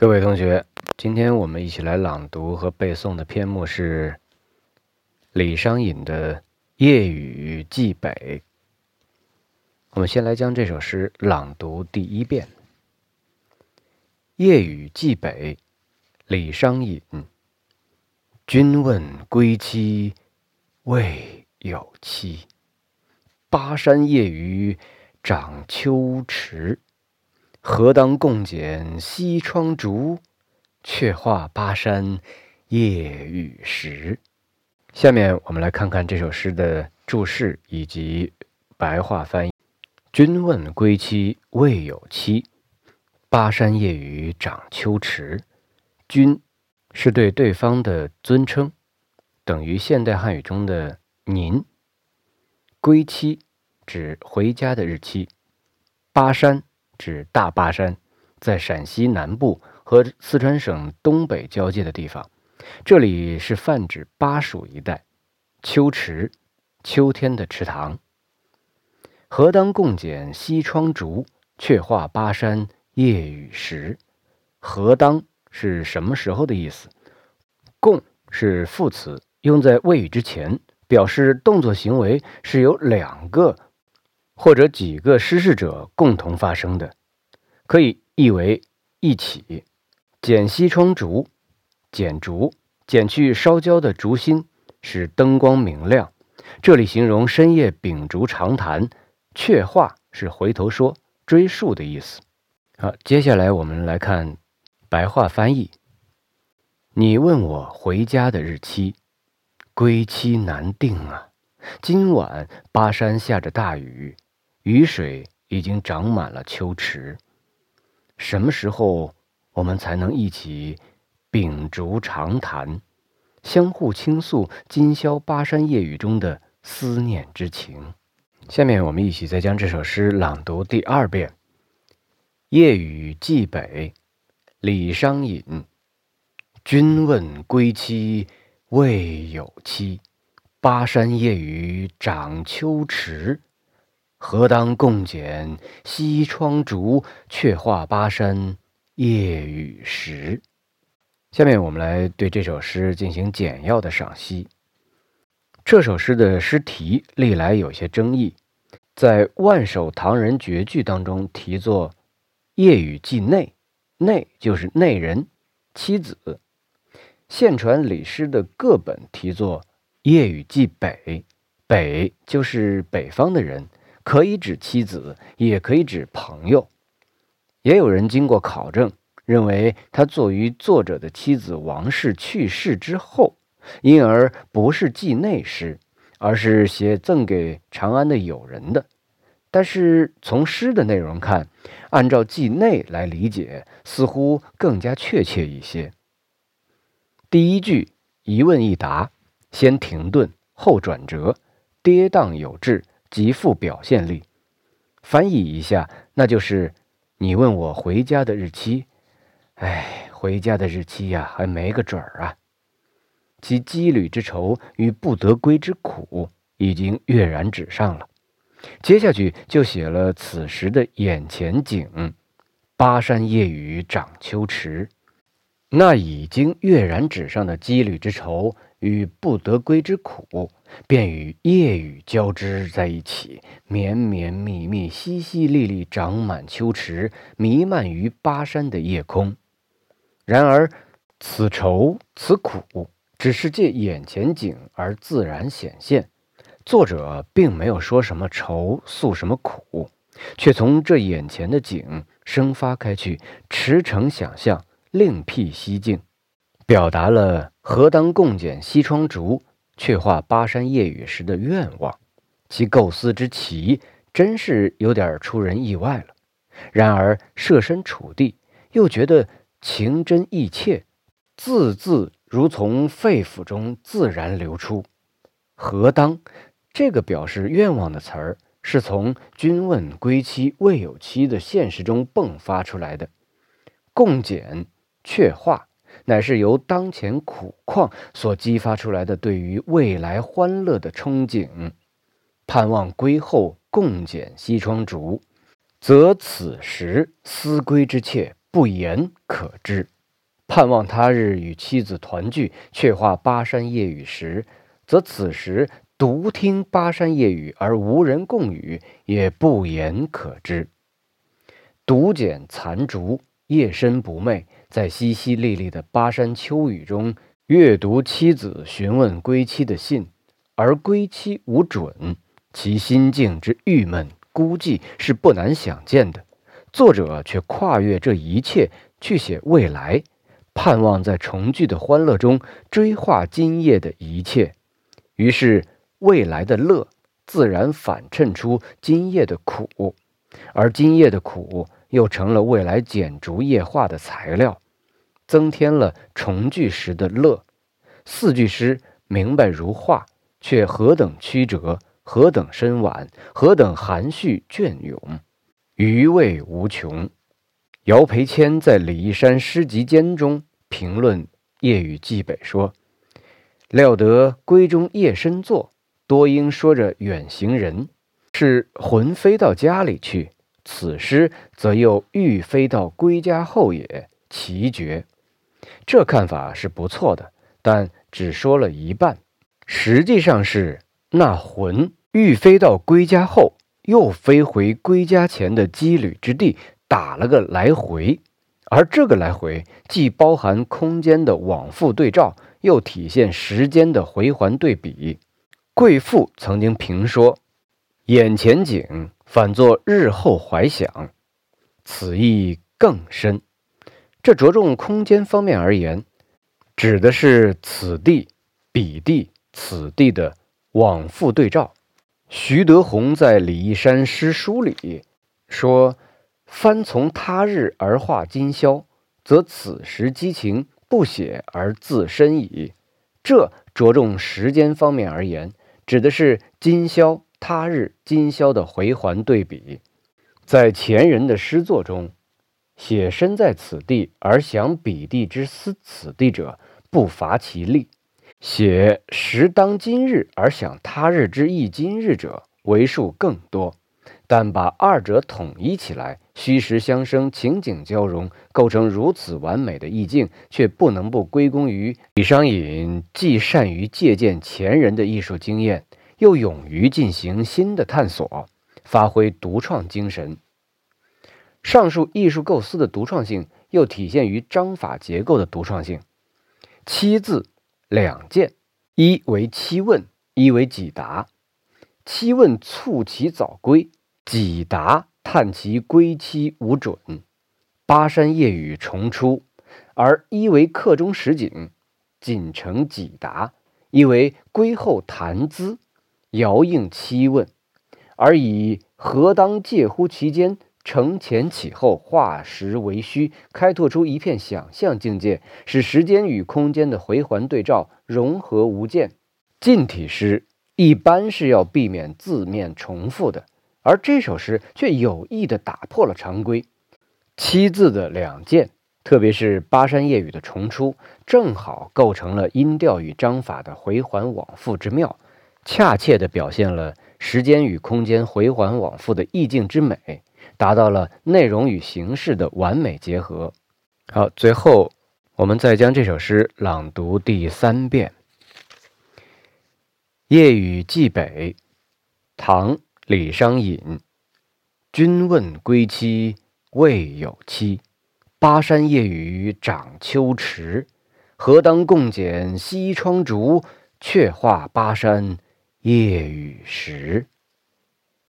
各位同学，今天我们一起来朗读和背诵的篇目是李商隐的《夜雨寄北》。我们先来将这首诗朗读第一遍。《夜雨寄北》，李商隐。君问归期未有期，巴山夜雨涨秋池。何当共剪西窗烛，却话巴山夜雨时。下面我们来看看这首诗的注释以及白话翻译。君问归期未有期，巴山夜雨涨秋池。君是对对方的尊称，等于现代汉语中的您。归期指回家的日期。巴山。指大巴山，在陕西南部和四川省东北交界的地方。这里是泛指巴蜀一带。秋池，秋天的池塘。何当共剪西窗烛，却话巴山夜雨时。何当是什么时候的意思？共是副词，用在谓语之前，表示动作行为是由两个。或者几个施事者共同发生的，可以译为一起剪西窗烛，剪烛，剪去烧焦的烛芯，使灯光明亮。这里形容深夜秉烛长谈，却话是回头说、追述的意思。好，接下来我们来看白话翻译。你问我回家的日期，归期难定啊！今晚巴山下着大雨。雨水已经涨满了秋池，什么时候我们才能一起秉烛长谈，相互倾诉今宵巴山夜雨中的思念之情？下面我们一起再将这首诗朗读第二遍。《夜雨寄北》，李商隐。君问归期未有期，巴山夜雨涨秋池。何当共剪西窗烛，却话巴山夜雨时。下面我们来对这首诗进行简要的赏析。这首诗的诗题历来有些争议，在万首唐人绝句当中题作“夜雨寄内”，内就是内人、妻子；现传李诗的各本题作“夜雨寄北”，北就是北方的人。可以指妻子，也可以指朋友。也有人经过考证，认为他作于作者的妻子王氏去世之后，因而不是寄内诗，而是写赠给长安的友人的。但是从诗的内容看，按照寄内来理解，似乎更加确切一些。第一句一问一答，先停顿后转折，跌宕有致。极富表现力，翻译一下，那就是你问我回家的日期，哎，回家的日期呀，还没个准儿啊。其羁旅之愁与不得归之苦已经跃然纸上了。接下去就写了此时的眼前景：巴山夜雨涨秋池。那已经跃然纸上的羁旅之愁与不得归之苦。便与夜雨交织在一起，绵绵密密、淅淅沥沥，长满秋池，弥漫于巴山的夜空。然而，此愁此苦，只是借眼前景而自然显现。作者并没有说什么愁，诉什么苦，却从这眼前的景生发开去，驰骋想象，另辟蹊径，表达了何当共剪西窗烛。却话巴山夜雨时的愿望，其构思之奇，真是有点出人意外了。然而设身处地，又觉得情真意切，字字如从肺腑中自然流出。何当这个表示愿望的词儿，是从“君问归期未有期”的现实中迸发出来的。共剪却话。乃是由当前苦况所激发出来的对于未来欢乐的憧憬，盼望归后共剪西窗烛，则此时思归之切不言可知。盼望他日与妻子团聚，却话巴山夜雨时，则此时独听巴山夜雨而无人共语，也不言可知。独剪残烛，夜深不寐，在淅淅沥沥的巴山秋雨中，阅读妻子询问归期的信，而归期无准，其心境之郁闷孤寂是不难想见的。作者却跨越这一切，去写未来。盼望在重聚的欢乐中追画今夜的一切，于是未来的乐自然反衬出今夜的苦，而今夜的苦又成了未来剪烛夜画的材料，增添了重聚时的乐。四句诗明白如画，却何等曲折，何等深婉，何等含蓄隽永，余味无穷。姚培谦在《李义山诗集间》中。评论夜雨寄北说：“料得闺中夜深坐，多应说着远行人，是魂飞到家里去。此诗则又欲飞到归家后也，奇绝。这看法是不错的，但只说了一半。实际上是那魂欲飞到归家后，又飞回归家前的羁旅之地，打了个来回。”而这个来回既包含空间的往复对照，又体现时间的回环对比。贵妇曾经评说：“眼前景反作日后怀想。”此意更深。这着重空间方面而言，指的是此地、彼地、此地的往复对照。徐德宏在《李义山诗书》里说。翻从他日而画今宵，则此时激情不写而自身矣。这着重时间方面而言，指的是今宵、他日、今宵的回环对比。在前人的诗作中，写身在此地而想彼地之思此地者不乏其例；写时当今日而想他日之意今日者为数更多。但把二者统一起来，虚实相生，情景交融，构成如此完美的意境，却不能不归功于李商隐既善于借鉴前人的艺术经验，又勇于进行新的探索，发挥独创精神。上述艺术构思的独创性，又体现于章法结构的独创性。七字两件，一为七问，一为几答。七问促其早归。几答叹其归期无准，巴山夜雨重出，而一为客中实景，仅成几答；一为归后谈资，遥应七问，而以何当介乎其间，承前启后，化实为虚，开拓出一片想象境界，使时间与空间的回环对照融合无间。近体诗一般是要避免字面重复的。而这首诗却有意地打破了常规，七字的两件，特别是巴山夜雨的重出，正好构成了音调与章法的回环往复之妙，恰切地表现了时间与空间回环往复的意境之美，达到了内容与形式的完美结合。好，最后我们再将这首诗朗读第三遍，《夜雨寄北》，唐。李商隐，君问归期未有期，巴山夜雨涨秋池。何当共剪西窗烛，却话巴山夜雨时。